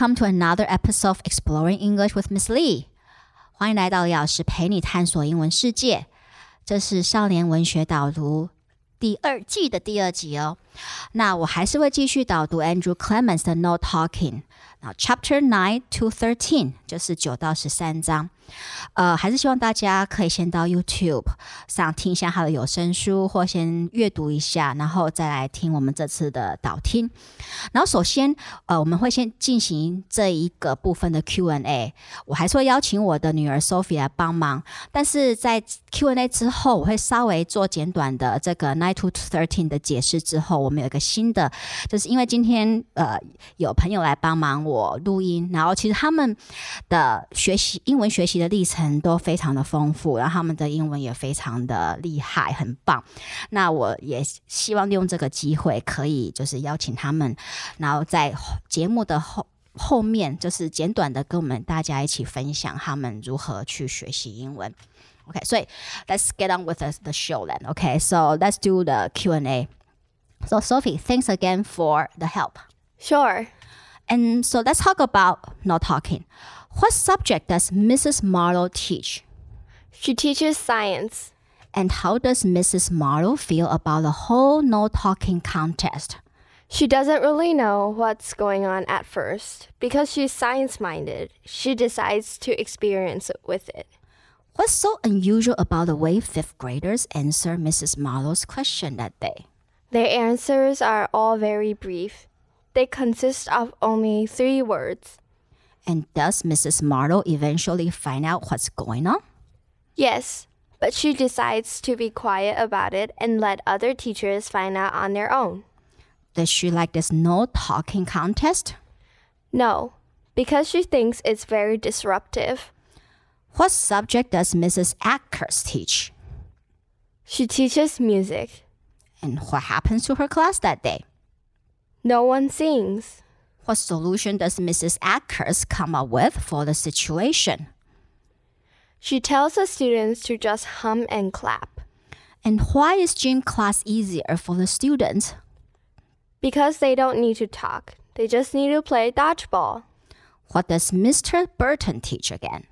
welcome to another episode of Exploring English with Miss Lee。欢迎来到李老师陪你探索英文世界。这是少年文学导读第二季的第二集哦。那我还是会继续导读 Andrew Clements 的 No Talking。那 Chapter Nine to Thirteen 就是九到十三章。 呃，还是希望大家可以先到 YouTube 上听一下他的有声书，或先阅读一下，然后再来听我们这次的导听。然后首先，呃，我们会先进行这一个部分的 Q&A。我还是会邀请我的女儿 Sophie 来帮忙，但是在 Q&A 之后，我会稍微做简短的这个 Nine to Thirteen 的解释。之后，我们有一个新的，就是因为今天呃有朋友来帮忙我录音，然后其实他们的学习英文学习的历程都非常的丰富，然后他们的英文也非常的厉害，很棒。那我也希望利用这个机会，可以就是邀请他们。然后在节目的后后面，就是简短的跟我们大家一起分享他们如何去学习英文。OK，所以 Let's get on with the the show then. OK, so let's do the Q and A. So Sophie, thanks again for the help. Sure. And so let's talk about not talking. What subject does Mrs. Marlowe teach? She teaches science. And how does Mrs. Marlowe feel about the whole no talking contest? She doesn't really know what's going on at first. Because she's science minded, she decides to experience with it. What's so unusual about the way fifth graders answer Mrs. Marlowe's question that day? Their answers are all very brief. They consist of only three words. And does Mrs. Marlowe eventually find out what's going on? Yes, but she decides to be quiet about it and let other teachers find out on their own. Does she like this no talking contest? No, because she thinks it's very disruptive. What subject does Mrs. Ackers teach? She teaches music. And what happens to her class that day? No one sings. What solution does Mrs. Ackers come up with for the situation? She tells the students to just hum and clap. And why is gym class easier for the students? Because they don't need to talk, they just need to play dodgeball. What does Mr. Burton teach again?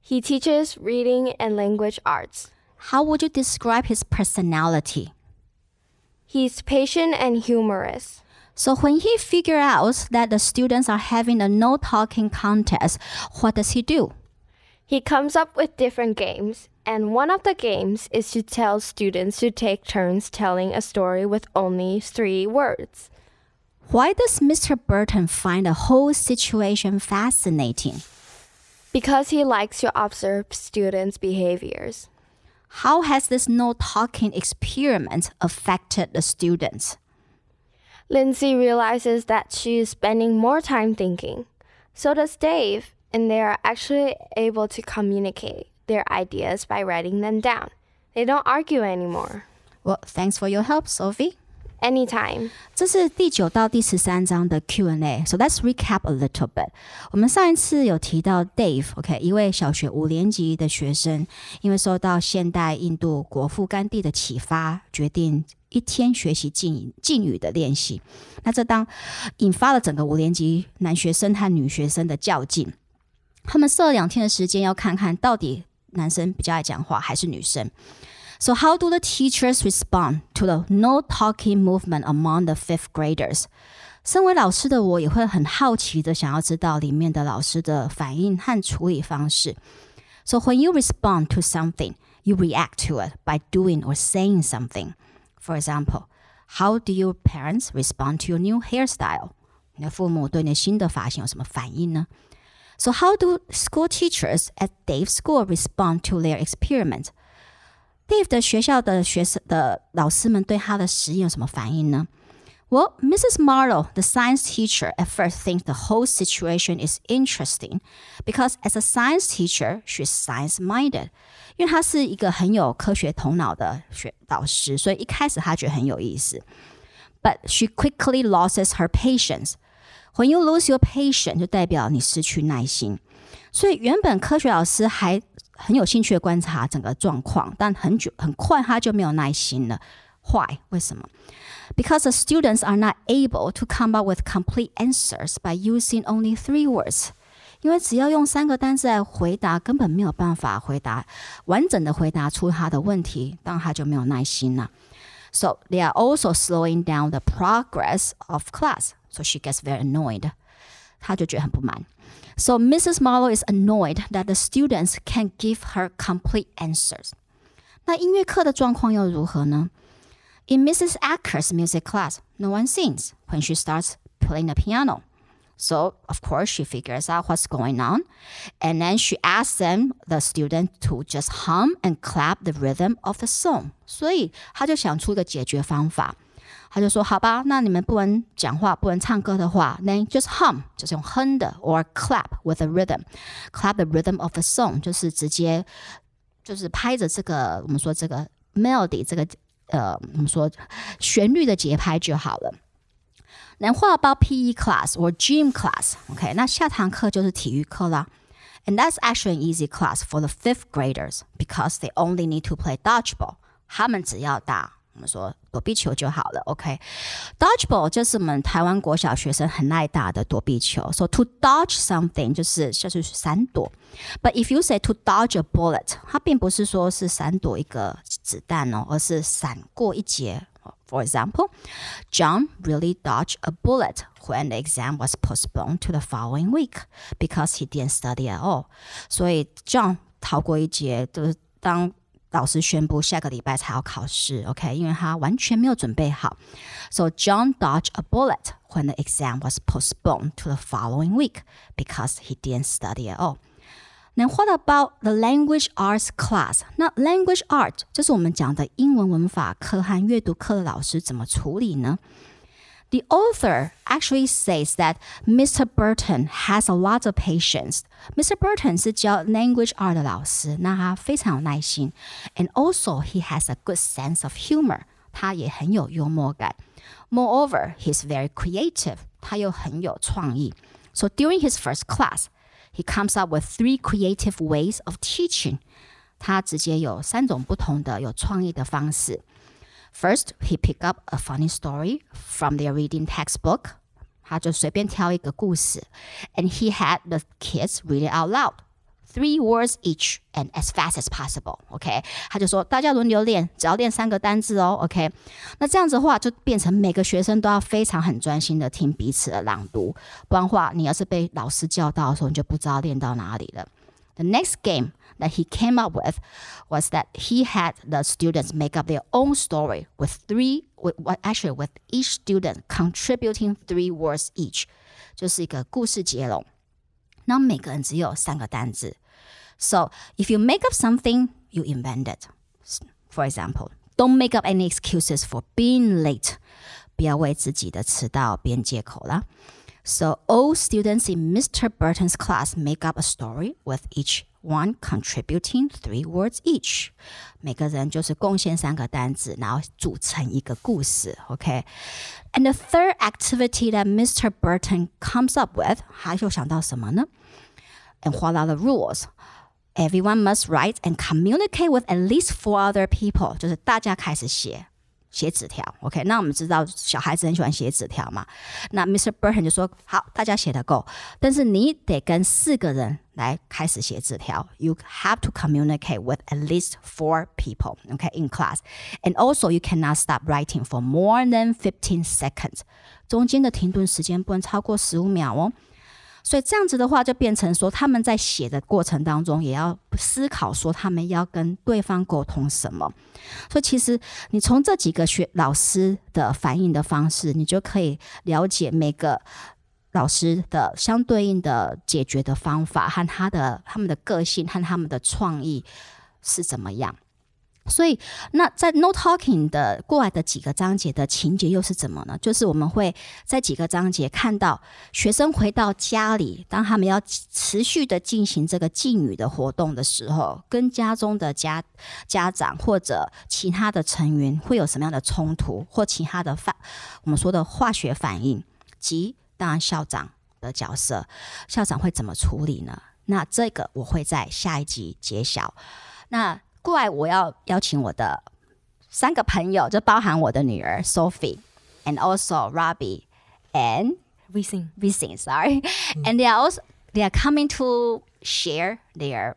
He teaches reading and language arts. How would you describe his personality? He's patient and humorous. So when he figures out that the students are having a no talking contest, what does he do? He comes up with different games, and one of the games is to tell students to take turns telling a story with only three words. Why does Mr. Burton find the whole situation fascinating? Because he likes to observe students' behaviors. How has this no talking experiment affected the students? Lindsay realizes that she is spending more time thinking. So does Dave, and they are actually able to communicate their ideas by writing them down. They don't argue anymore. Well, thanks for your help, Sophie. Anytime. 这是第九到第十三章的 Q&A。So let's recap a little bit. 我们上一次有提到 Dave，OK，、一位小学五年级的学生，因为受到现代印度国父甘地的启发，决定一天学习敬敬语的练习。那这当引发了整个五年级男学生和女学生的较劲。他们设了两天的时间，要看看到底男生比较爱讲话还是女生。So, how do the teachers respond to the no talking movement among the fifth graders? 身为老师的我也会很好奇的想要知道里面的老师的反应和处理方式。So, when you respond to something, you react to it by doing or saying something. For example, how do your parents respond to your new hairstyle? 你的父母对你新的发型有什么反应呢？So, how do school teachers at Dave's school respond to their experiment? Dave 的学校的学生的老师们对他的实验有什么反应呢？Well, Mrs. Marlowe, the science teacher, at first thinks the whole situation is interesting because as a science teacher, she's science-minded. 因为她是一个很有科学头脑的学老师，所以一开始她觉得很有意思。But she quickly loses her patience. When you lose your patience，就代表你失去耐心。所以原本科学老师还很有兴趣的观察整个状况，但很久很快他就没有耐心了。 Why？为什么？Because the students are not able to come up with complete answers by using only three words. 因为只要用三个单词来回答，根本没有办法回答完整的回答出他的问题，当他就没有耐心了。So they are also slowing down the progress of class. So she gets very annoyed. 她就觉得很不满。 So Mrs. Marlowe is annoyed that the students can't give her complete answers. 那音乐课的状况又如何呢？In Mrs. Acker's music class, no one sings when she starts playing the piano. So, of course, she figures out what's going on. And then she asks them, the student, to just hum and clap the rhythm of the song. 所以他就想出一个解决方法。 他就说：“好吧，那你们不能讲话，不能唱歌的话，then just hum，就是用哼的，or clap with a rhythm，clap the rhythm of the song，就是直接就是拍着这个我们说这个 melody 这个呃我们说旋律的节拍就好了。” Then what about PE class or gym class? OK，那下堂课就是体育课啦。And that's actually an easy class for the fifth graders because they only need to play dodgeball. 他们只要打 我们说躲避球就好了。OK，dodgeball、okay? 就是我们台湾国小学生很爱打的躲避球。So to dodge something 就是就是闪躲。But if you say to dodge a bullet，它并不是说是闪躲一个子弹哦，而是闪过一劫。for example, John really dodged a bullet when the exam was postponed to the following week because he didn't study at all. 所以 John 逃过一劫，就是当 老师宣布下个礼拜才要考试，OK，因为他完全没有准备好。So John dodged a bullet when the exam was postponed to the following week because he didn't study at all. Now, what about the language arts class？那 language art 就是我们讲的英文文法课和阅读课的老师怎么处理呢 ？The author actually says that Mr. Burton has a lot of patience. Mr. Burton 是教 language art 的老师，那他非常有耐心，and also he has a good sense of humor. 他也很有幽默感。Moreover, he's very creative. 他又很有创意。So during his first class, he comes up with three creative ways of teaching. 他直接有三种不同的有创意的方式。 First, he pick up a funny story from their reading textbook. 他就随便挑一个故事，and he had the kids read it out loud three words each and as fast as possible. OK，他就说大家轮流练，只要练三个单字哦。OK，那这样子的话就变成每个学生都要非常很专心的听彼此的朗读，不然话你要是被老师叫到的时候，你就不知道练到哪里了。The next game that he came up with was that he had the students make up their own story with three, with actually with each student contributing three words each，就是一个故事接龙。那每个人只有三个单字。So if you make up something, you invent it. For example, don't make up any excuses for being late. 不要为自己的迟到编借口啦。So all students in Mr. Burton's class make up a story with each one contributing three words each. 每个人就是贡献三个单词，然后组成一个故事。OK。And the third activity that Mr. Burton comes up with，他又想到什么呢？And what are the rules? Everyone must write and communicate with at least four other people，就是大家开始写 写纸条，OK？那我们知道小孩子很喜欢写纸条嘛。那 Mr. Burton 就说：“好，大家写的够，但是你得跟四个人来开始写纸条。You have to communicate with at least four people, OK, in class. And also, you cannot stop writing for more than fifteen seconds. 中间的停顿时间不能超过十五秒哦。”所以这样子的话，就变成说他们在写的过程当中，也要思考说他们要跟对方沟通什么。所以其实你从这几个学老师的反应的方式，你就可以了解每个老师的相对应的解决的方法和他的他们的个性和他们的创意是怎么样。所以，那在 No Talking 的过来的几个章节的情节又是怎么呢？就是我们会在几个章节看到学生回到家里，当他们要持续的进行这个敬语的活动的时候，跟家中的家家长或者其他的成员会有什么样的冲突，或其他的反我们说的化学反应，及当然校长的角色，校长会怎么处理呢？那这个我会在下一集揭晓。那怪我要邀请我的三个朋友，就包含我的女儿 Sophie，and also Rabi and Vi-Sing Vi-Sing sorry，and、嗯、they mm. are also they are coming to share their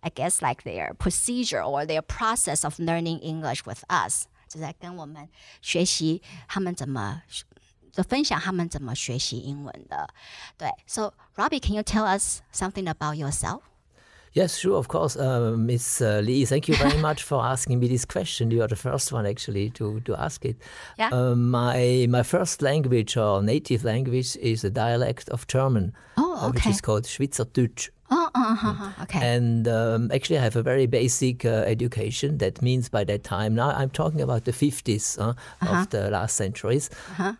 I guess like their procedure or their process of learning English with us，就在跟我们学习他们怎么。So, Rabi, can you tell us something about yourself？Yes, sure, of course. Uh, Miss uh, Lee, thank you very much for asking me this question. You are the first one actually to, to ask it. Yeah. Uh, my, my first language or native language is a dialect of German, Oh, uh, which is called Schweizerdeutsch. Oh, uh, uh, okay. And um, actually, I have a very basic uh, education. That means by that time, now I'm talking about the 50s uh, of the last centuries.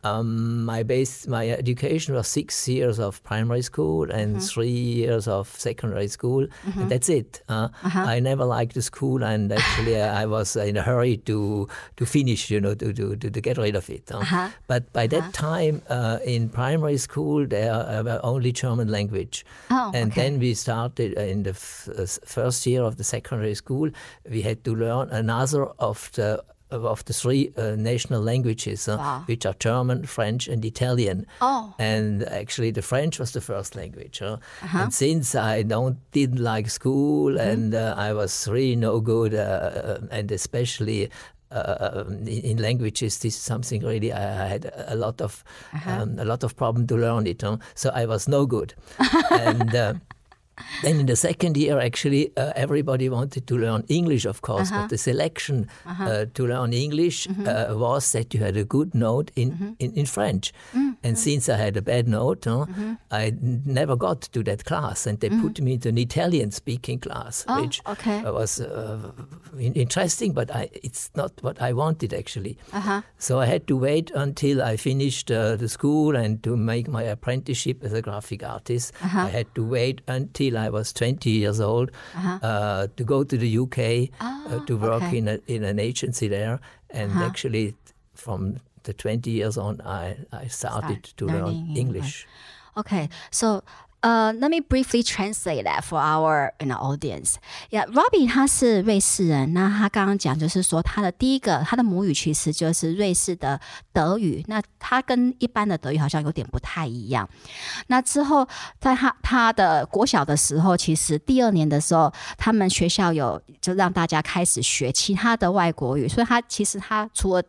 Um, my base, my education was six years of primary school and three years of secondary school, and that's it. Uh, I never liked the school, and actually, uh, I was in a hurry to to finish, you know, to to, to, to get rid of it. uh. But by that time, uh, in primary school, there were only German language, Oh, and okay. then we started uh, in the f- uh, first year of the secondary school. We had to learn another of the of the three uh, national languages, uh, Wow. which are German, French, and Italian. Oh. And actually, the French was the first language. uh. Uh-huh. And since I don't didn't like school Mm-hmm. and uh, I was really no good, uh, and especially. Uh, in, in languages, this is something really I, I had a lot of Uh-huh. um, a lot of problem to learn it. huh? So I was no good, and uh, then in the second year, actually, uh, everybody wanted to learn English, of course, Uh-huh. but the selection uh, to learn English Mm-hmm. uh, was that you had a good note in, in, in French. Mm-hmm. And since I had a bad note, huh, I n- never got to that class, and they put me into an Italian-speaking class, Mm-hmm. Oh, which okay. uh, was uh, in- interesting, but I, it's not what I wanted actually. Uh-huh. So I had to wait until I finished uh, the school and to make my apprenticeship as a graphic artist. Uh-huh. I had to wait until I was 20 years old uh, to go to the UK uh, to work Ah, okay. Uh-huh. in, a, in an agency there. And actually, from the 20 years on, I, I started Start to learn English. English. Okay, so uh, let me briefly translate that for our you know audience. Yeah, Robbie 他是瑞士人，那他刚刚讲就是说他的第一个他的母语其实就是瑞士的德语，那他跟一般的德语好像有点不太一样。那之后在他他的国小的时候，其实第二年的时候，他们学校有就让大家开始学其他的外国语，所以他其实他除了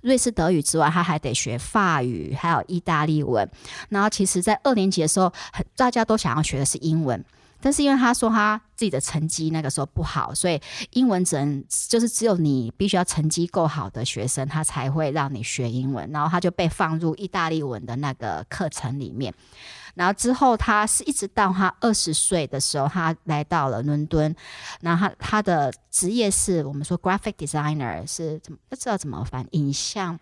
瑞士德语之外，他还得学法语，还有意大利文。然后其实，在二年级的时候，很大家都想要学的是英文，但是因为他说他自己的成绩那个时候不好，所以英文只能就是只有你必须要成绩够好的学生，他才会让你学英文。然后他就被放入意大利文的那个课程里面。然后之后，他是一直到他二十岁的时候，他来到了伦敦。然后他他的职业是我们说 graphic designer，是怎么不知道怎么翻影像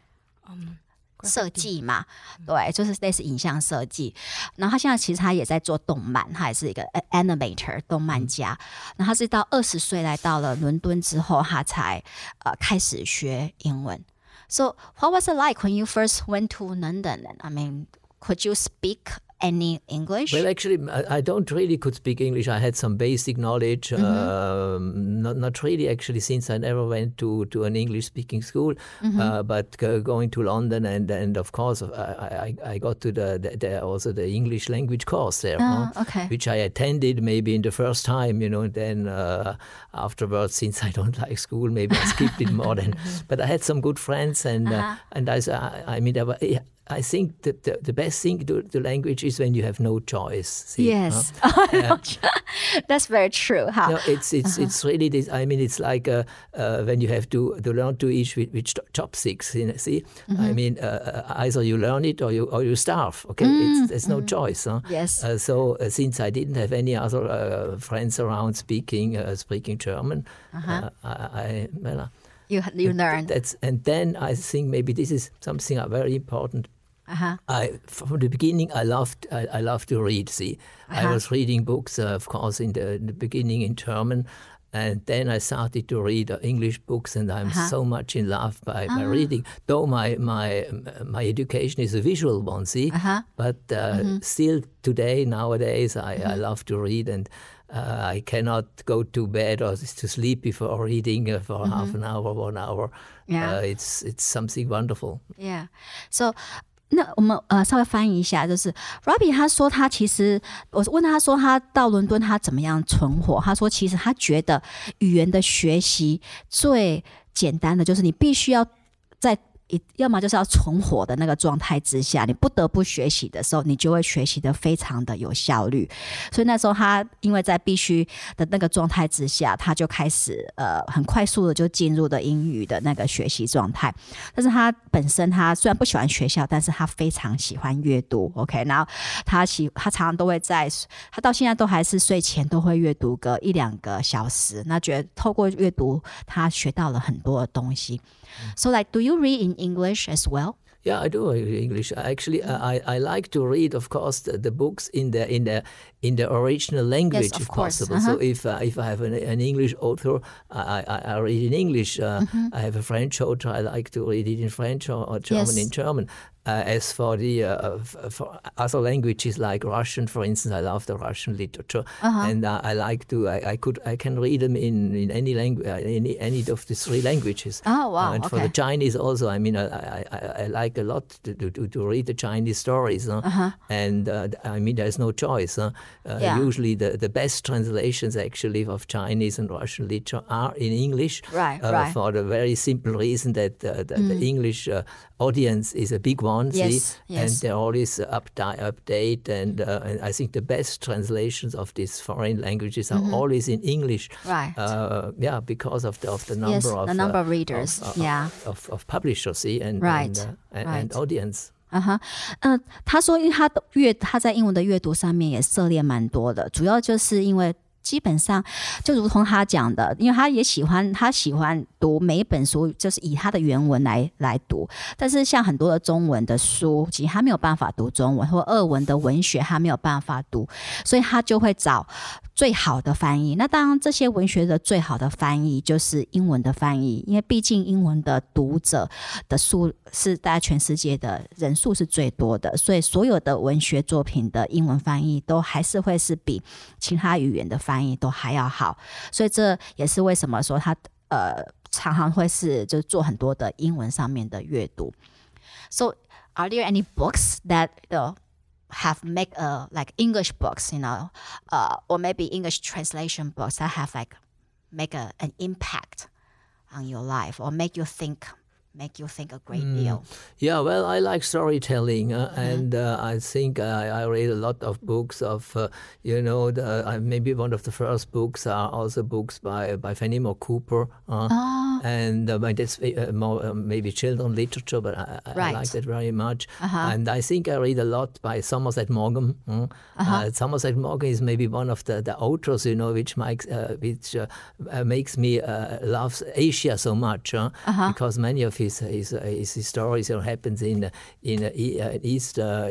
嗯设计嘛？对，就是类似影像设计。然后他现在其实他也在做动漫，他也是一个 animator 动漫家。然后他是到二十岁来到了伦敦之后，他才呃开始学英文。So what was it like when you first went to London? I mean, could you speak any English? Well, actually, I I don't really could speak English. I had some basic knowledge, um, not not really actually, since I never went to, to an English-speaking school. Uh, but go, going to London and and of course I, I, I got to the, the, the also the English language course there, Ah, huh? okay. which I attended maybe in the first time, you know. And then uh, afterwards, since I don't like school, maybe I skipped it more than. But I had some good friends, and uh, and I, I- I mean, were, I think that the, the best thing to the language is when you have no choice. see, huh? Yes, that's very true. No, Huh? it's it's it's really this. I mean, it's like uh, uh, when you have to, to learn to eat with, with ch- chopsticks. You know, see, I mean, uh, uh, either you learn it or you or you starve. Okay, it's, there's no choice. Huh? Yes. Uh, so uh, since I didn't have any other uh, friends around speaking uh, speaking German, uh I, I well, uh, You you learn. that's and then I think maybe this is something uh, very important. Uh-huh. I from the beginning I loved I, I loved to read. See, I Uh-huh. was reading books, uh, of course, in the, in the beginning in German, and then I started to read uh, English books, and I'm Uh-huh. so much in love by, by Ah. reading. Though my my my education is a visual one, see, Uh-huh. but uh, Mm-hmm. still today nowadays I, I love to read and. uh, I cannot go to bed or to sleep before reading uh, for half an hour, one hour. Yeah. Uh, it's it's something wonderful. Yeah. So 那我们呃稍微翻译一下，就是 Robbie 他说他其实我问他说他到伦敦他怎么样存活，他说其实他觉得语言的学习最简单的就是你必须要在一要么就是要存活的那个状态之下，你不得不学习的时候，你就会学习的非常的有效率。所以那时候他因为在必须的那个状态之下，他就开始呃很快速的就进入了英语的那个学习状态。但是他本身他虽然不喜欢学校，但是他非常喜欢阅读。OK，然后他喜他常常都会在他到现在都还是睡前都会阅读个一两个小时。那觉得透过阅读，他学到了很多的东西。So like, do you read in English as well? Yeah, I do English. Actually, I, I like to read, of course, the, the books in the in the in the original language, Yes, of if course. possible. Uh-huh. So if uh, if I have an, an English author, I, I, I read in English. Uh, I have a French author, I like to read it in French or, or German Mm-hmm. Yes. in German. Uh, as for the uh, for other languages like Russian, for instance, I love the Russian literature, Uh-huh. and uh, I like to. I, I could I can read them in in any language, uh, any any of the three languages. Oh, wow, Uh, and for the Chinese also, I mean, I, I, I, like a lot to, to, to- read the Chinese stories. huh? And uh, I mean, there's no choice. Uh, Yeah. Usually, the, the best translations actually of Chinese and Russian literature are in English. Right, uh, right. For the very simple reason that uh, the, the English uh, audience is a big one. see, Yes, yes. And they're always up update. And, uh, and I think the best translations of these foreign languages are always in English. Mm-hmm. Right. Uh, yeah, because of the of the number Yes, of the number uh, of readers, of, yeah. of, of publishers, see, and Right, and, uh, and, right. and audience. 嗯哼，嗯，他说，因为他的阅他在英文的阅读上面也涉猎蛮多的，主要就是因为 基本上就如同他讲的，因为他也喜欢他喜欢读每一本书，就是以他的原文来来读。但是像很多的中文的书，其实他没有办法读中文，或俄文的文学他没有办法读，所以他就会找最好的翻译。那当然，这些文学的最好的翻译就是英文的翻译，因为毕竟英文的读者的数是大家全世界的人数是最多的，所以所有的文学作品的英文翻译都还是会是比其他语言的翻译都还要好。所以这也是为什么说他呃常常会是就是做很多的英文上面的阅读。So are there any books that you know, have make a like English books, you know, uh, or maybe English translation books that have like make a, an impact on your life or make you think make you think a great deal? Yeah, well, I like storytelling, uh, Mm-hmm. and uh, I think I, I read a lot of books of, uh, you know, the, uh, maybe one of the first books are also books by by Fenimore Cooper, Ah. and uh, that's uh, more uh, maybe children literature, but I, I, I like that very much. Uh-huh. And I think I read a lot by Somerset Maugham. uh, Uh-huh. uh, Somerset Maugham is maybe one of the, the authors, you know, which makes uh, which makes me uh, love Asia so much, uh, Uh-huh. because many of his his, uh, his, his stories uh, happens in uh, in uh, uh, East uh,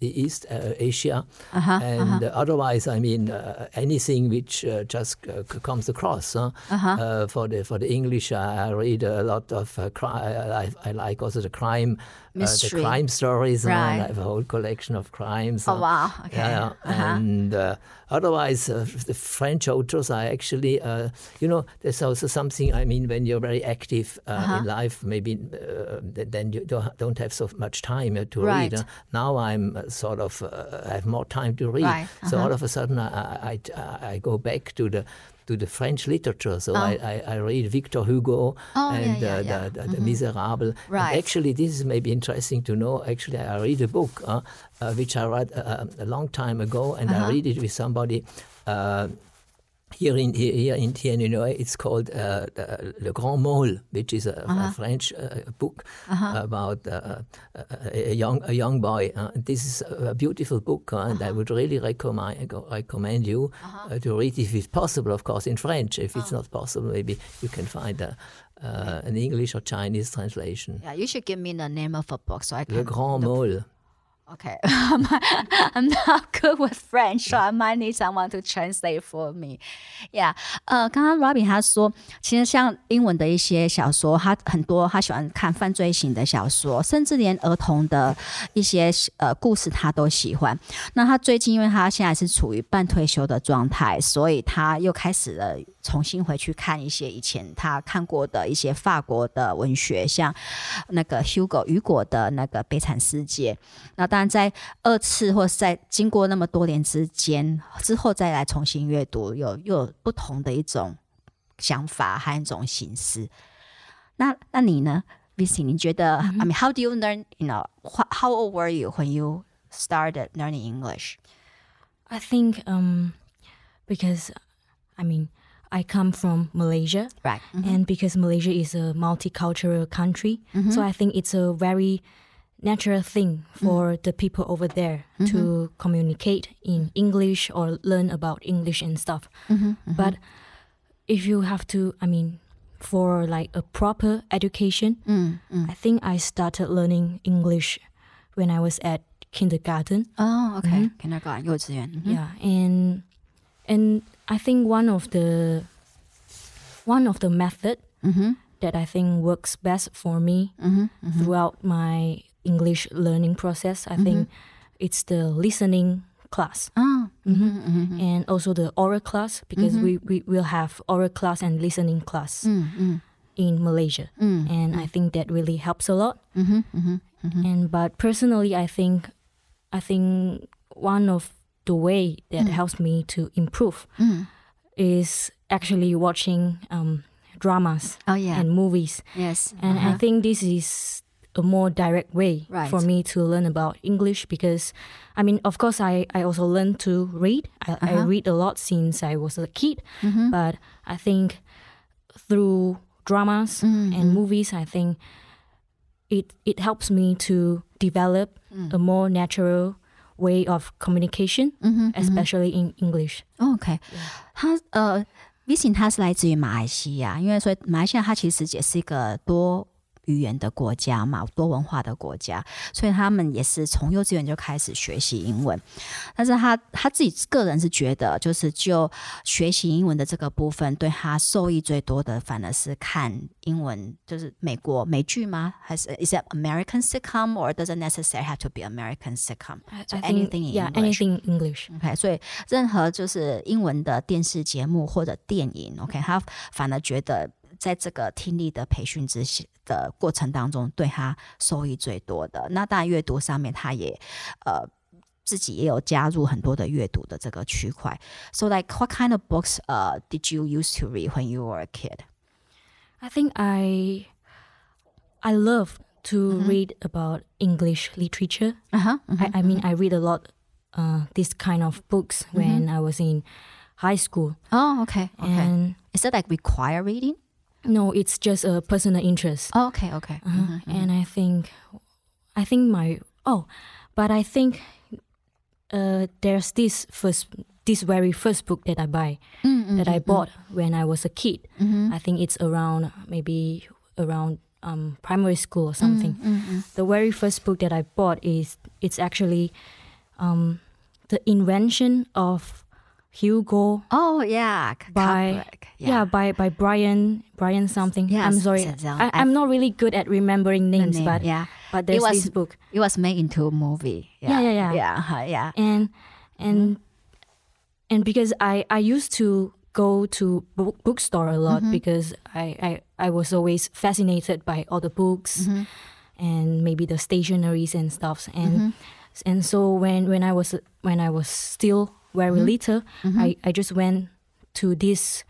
East uh, Asia, Uh-huh, and uh, otherwise, I mean, uh, anything which uh, just uh, comes across. huh? Uh-huh. Uh, for the for the English, I I read a lot of uh, cri- I, I like also the crime. Uh, the crime stories, uh, Right. I have a whole collection of crimes. Oh uh, wow! Okay. yeah, Uh-huh. and uh, otherwise, uh, the French authors are actually, uh, you know, there's also something. I mean, when you're very active uh, Uh-huh. in life, maybe uh, then you don't have so much time uh, to Right. read. uh. Now I'm uh, sort of uh, have more time to read, Right, so uh-huh. all of a sudden I, I, I, go back to the. To the French literature, so I, I, I read Victor Hugo Oh, yeah, and yeah, uh, yeah. the, the, the Miserable. And actually, this is maybe interesting to know. Actually, I read a book uh, uh, which I read uh, a long time ago, and Uh-huh. I read it with somebody. Uh, here in here, in here in Illinois, it's called uh, Le Grand Meaulnes, which is a, Uh-huh. a French uh, book about uh, a, a young a young boy. Uh, this is a beautiful book, uh, and I Uh-huh. would really recommend recommend you uh, to read it if it's possible, of course, in French. If it's not possible, maybe you can find a, uh, an English or Chinese translation. Yeah, you should give me the name of a book so I can. Le Grand Meaulnes. Okay, I'm not good with French, so I might need someone to translate for me. Yeah，呃，刚刚 Robin 他说，其实像英文的一些小说，他很多他喜欢看犯罪型的小说，甚至连儿童的一些呃故事他都喜欢。那他最近因为他现在是处于半退休的状态，所以他又开始了重新回去看一些以前他看过的一些法国的文学，像那个 Hugo 雨果的那个《悲惨世界》。那当然，在二次或是在经过那么多年之间之后，再来重新阅读，有又有不同的一种想法和一种形式。那那你呢，Vicky？你觉得、mm hmm. I mean, how do you learn? You know, how old were you when you started learning English? I think um, because I mean. I come from Malaysia, right? Mm-hmm. And because Malaysia is a multicultural country, mm-hmm. so I think it's a very natural thing for mm. the people over there mm-hmm. to communicate in English or learn about English and stuff. Mm-hmm, mm-hmm. But if you have to, I mean, for like a proper education, mm, mm. I think I started learning English when I was at kindergarten. Oh, okay. Mm-hmm. Kindergarten, 幼稚园. Mm-hmm. Yeah, and and I think one of the one of the method mm-hmm. that I think works best for me throughout my English learning process. I mm-hmm. think it's the listening class. Oh. Mm-hmm, mm-hmm. And also the oral class because mm-hmm. we, we will have oral class and listening class mm-hmm. in Malaysia. Mm, and I think that really helps a lot. Mm-hmm, and but personally I think I think one of the way that mm. helps me to improve mm. is actually watching um, dramas oh, yeah. and movies. Yes. And uh-huh. I think this is a more direct way right. for me to learn about English because, I mean, of course, I, I also learned to read. I, uh-huh. I read a lot since I was a kid, mm-hmm. but I think through dramas mm-hmm. and movies, I think it it helps me to develop mm. a more natural way of communication, mm-hmm, especially mm-hmm. in English. OK，他呃。Vi-Sing 他是来自于马来西亚，因为所以马来西亚它其实也是一个多语言的国家嘛，多文化的国家，所以他们也是从幼稚园就开始学习英文。但是他他自己个人是觉得，就是就学习英文的这个部分，对他受益最多的，反而是看英文，就是美国美剧吗？还是 is it American sitcom or doesn't necessarily have to be American sitcom? So anything in yeah, English. anything in English. OK，所以任何就是英文的电视节目或者电影，OK，他反而觉得。在这个听力的培训之的过程当中，对他收益最多的。那当然，阅读上面他也呃自己也有加入很多的阅读的这个区块。So, like, what kind of books uh did you used to read when you were a kid? I think I I love to mm-hmm. read about English literature. Uh-huh, mm-hmm, I, I mean, I read a lot uh, this kind of books when I was in high school. Oh, okay. okay. And is that like require reading? No, it's just a personal interest. Oh, okay, okay. Uh-huh. Mm-hmm, and I think, I think my oh, but I think uh, there's this first, this very first book that I buy mm-hmm, that I bought when I was a kid. Mm-hmm. I think it's around maybe around um, primary school or something. Mm-hmm. The very first book that I bought is it's actually um, the invention of Hugo. Oh yeah, by yeah. yeah. by by Brian Brian something. Yes, I'm sorry, I, am not really good at remembering names, name, but yeah, but there's it was, this book. It was made into a movie. Yeah, yeah, yeah, yeah, yeah. yeah. And and and because I I used to go to book, bookstore a lot mm-hmm. because I, I I was always fascinated by all the books mm-hmm. and maybe the stationaries and stuffs and mm-hmm. and so when when I was when I was still very Mm-hmm. little, I, I just went to this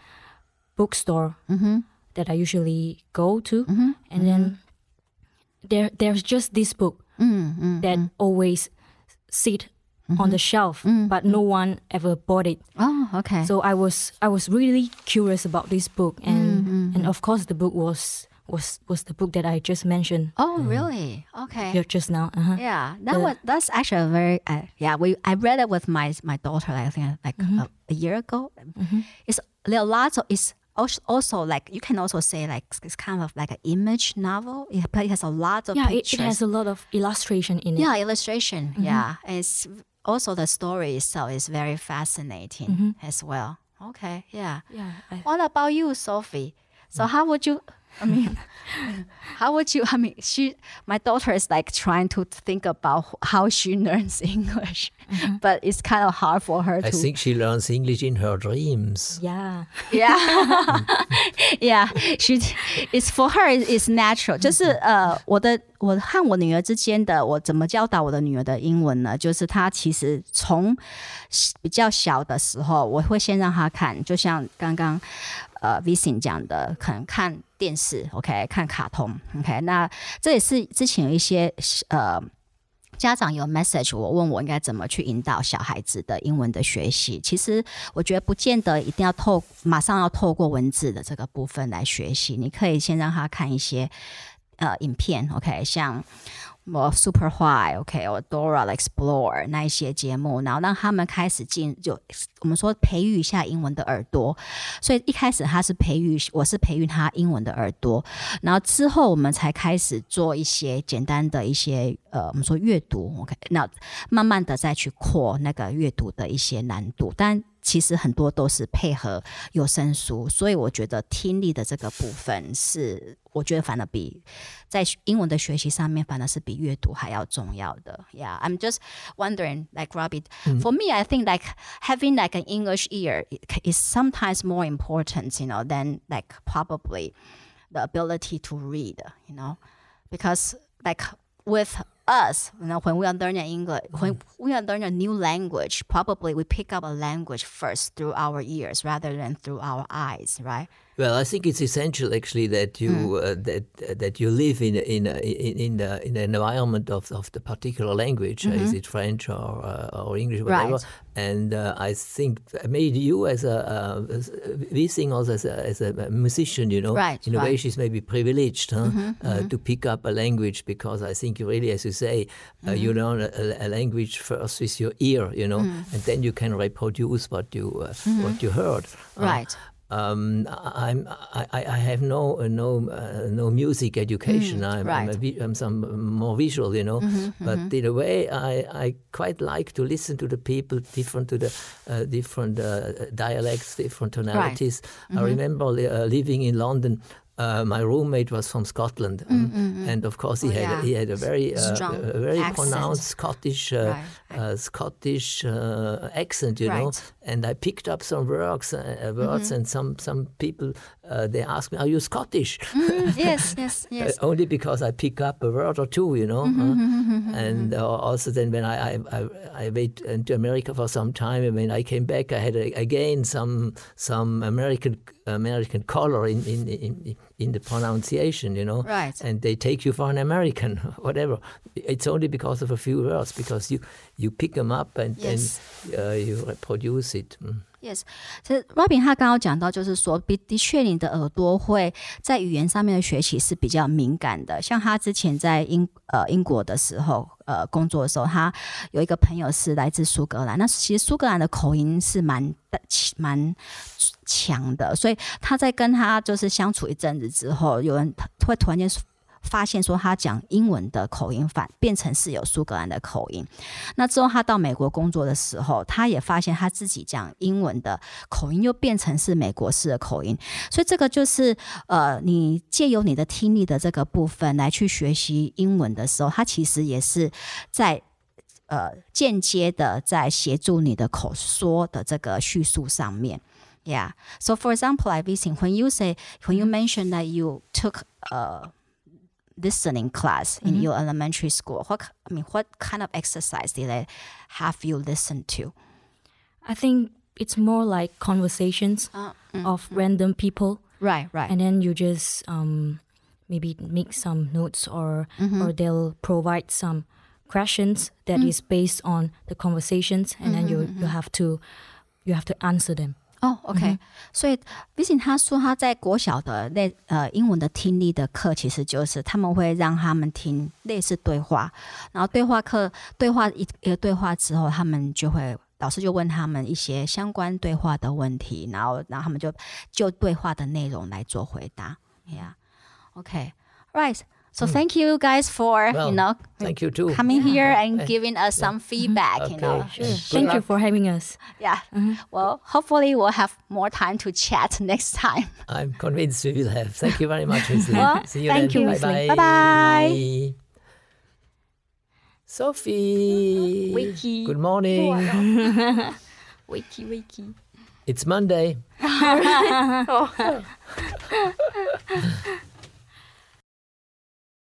bookstore Mm-hmm. that I usually go to, Mm-hmm. and then there there's just this book Mm-hmm. that always sit on the shelf, but no one ever bought it. Oh, okay. So I was I was really curious about this book, and and of course the book was was was the book that I just mentioned. Oh, mm-hmm. really? Okay. Here just now. Uh-huh. Yeah, that The- was that's actually a very uh, yeah. We I read it with my my daughter. I think like a, a year ago. Mm-hmm. It's there are lots of it's also, also like you can also say like it's kind of like an image novel. It, but it has a lot of Yeah, it, pictures. it has a lot of illustration in it. yeah, illustration. Yeah, it's also the story itself is very fascinating as well. Okay, yeah. Yeah, I, What about you, Sophie? So mm. how would you? I mean, how would you? I mean, she, my daughter is like trying to think about how she learns English, mm-hmm. but it's kind of hard for her. I to, think she learns English in her dreams. Yeah, yeah, yeah. She, it's for her. It's natural. 就是呃，我的我和我女儿之间的，我怎么教导我的女儿的英文呢？就是她其实从比较小的时候，我会先让她看，就像刚刚呃 Vi-Sing 讲的，可能看。电视，OK，看卡通，OK。那这也是之前有一些呃。家长有 message 我问我应该怎么去引导小孩子的英文的学习。其实我觉得不见得一定要透马上要透过文字的这个部分来学习，你可以先让他看一些呃影片，OK，像我 Super Why，OK，我 Dora Explore 那一些节目，然后让他们开始进就我们说培育一下英文的耳朵。所以一开始他是培育，我是培育他英文的耳朵，然后之后我们才开始做一些简单的一些呃，我们说阅读，OK，那慢慢的再去扩那个阅读的一些难度，但。其实很多都是配合有声书，所以我觉得听力的这个部分是，我觉得反而比在英文的学习上面，反而是比阅读还要重要的。Yeah, I'm just wondering, like Rabi, mm. for me, I think like having like an English ear is sometimes more important, you know, than like probably the ability to read, you know, because like with us, you know, when we are learning English, when we are learning a new language, probably we pick up a language first through our ears rather than through our eyes, right? Well, I think it's essential actually that you Hmm. uh, that uh, that you live in in in in, a, in an environment of, of the particular language. Uh, Is it French or uh, or English, whatever? Mm-hmm. Right. And uh, I think maybe you as a uh, Vi-Sing also as a, as a musician, you know, Right, in a way right. Mm-hmm, she's maybe privileged huh? Uh, to pick up a language because I think you really, as you say, uh, you Mm-hmm. learn a, a language first with your ear, you know, Mm. and then you can reproduce what you uh, what you heard. Uh, Right. um, I'm, I, I have no uh, no uh, no music education. I'm, I'm, Mm, right. Mm-hmm, vi- I'm some more visual, you know. but in a way, I, I quite like to listen to the people, different to the uh, different uh, dialects, different tonalities. Mm-hmm. I remember uh, living in London. Uh, my roommate was from Scotland, um, and of course he Oh, had yeah. he had a very uh, a very accent. pronounced Scottish uh, Right, Uh, Scottish uh, accent, you know. Right. Mm-hmm. And I picked up some words, uh, words, and some some people uh, they ask me, "Are you Scottish?" yes, yes, Uh, yes. only because I pick up a word or two, you know. uh, and uh, also then when I, I, I, I went into America for some time, and when I came back, I had a, again some some American American color in in, in in the pronunciation, you know. Right. And they take you for an American, whatever. It's only because of a few words, because you you pick them up and Yes. then uh, you reproduce it. Mm. Yes，其实 Robin 他刚刚讲到，就是说，的的确你的耳朵会在语言上面的学习是比较敏感的。像他之前在英呃英国的时候，呃工作的时候，他有一个朋友是来自苏格兰，那其实苏格兰的口音是蛮蛮强的，所以他在跟他就是相处一阵子之后，有人会突然间发现说他讲英文的口音反变成是有苏格兰的口音。那之后他到美国工作的时候，他也发现他自己讲英文的口音又变成是美国式的口音。所以这个就是呃，你借由你的听力的这个部分来去学习英文的时候，它其实也是在。呃，间接的在协助你的口说的这个叙述上面，Yeah. So for example, like Vincent, when you say when you mention that you took a listening class in mm-hmm. your elementary school, what I mean, what kind of exercise did they have you listen to? I think it's more like conversations uh, mm, of mm. random people, Right, right. and then you just um, maybe make some notes, or mm-hmm. or they'll provide some questions that mm. is based on the conversations, and then mm-hmm, you you have to you have to answer them. 哦、o k 所以 Vincent 他说他在国小的那呃英文的听力的课，其实就是他们会让他们听类似对话，然后对话课对话一一个对话之后，他们就会老师就问他们一些相关对话的问题，然后然后他们就就对话的内容来做回答。Yeah, okay, So hmm. thank you guys for Well, you know Thank you too. coming here and giving us some feedback. You know, Okay. Good Thank you for having us. yeah. Mm-hmm. Well, hopefully we'll have more time to chat next time. I'm convinced we will have. Thank you very much, Lee. Well, See you thank then. you, Bye bye. Sophie. Wiki. Good morning. Wakey, wakey. It's Monday.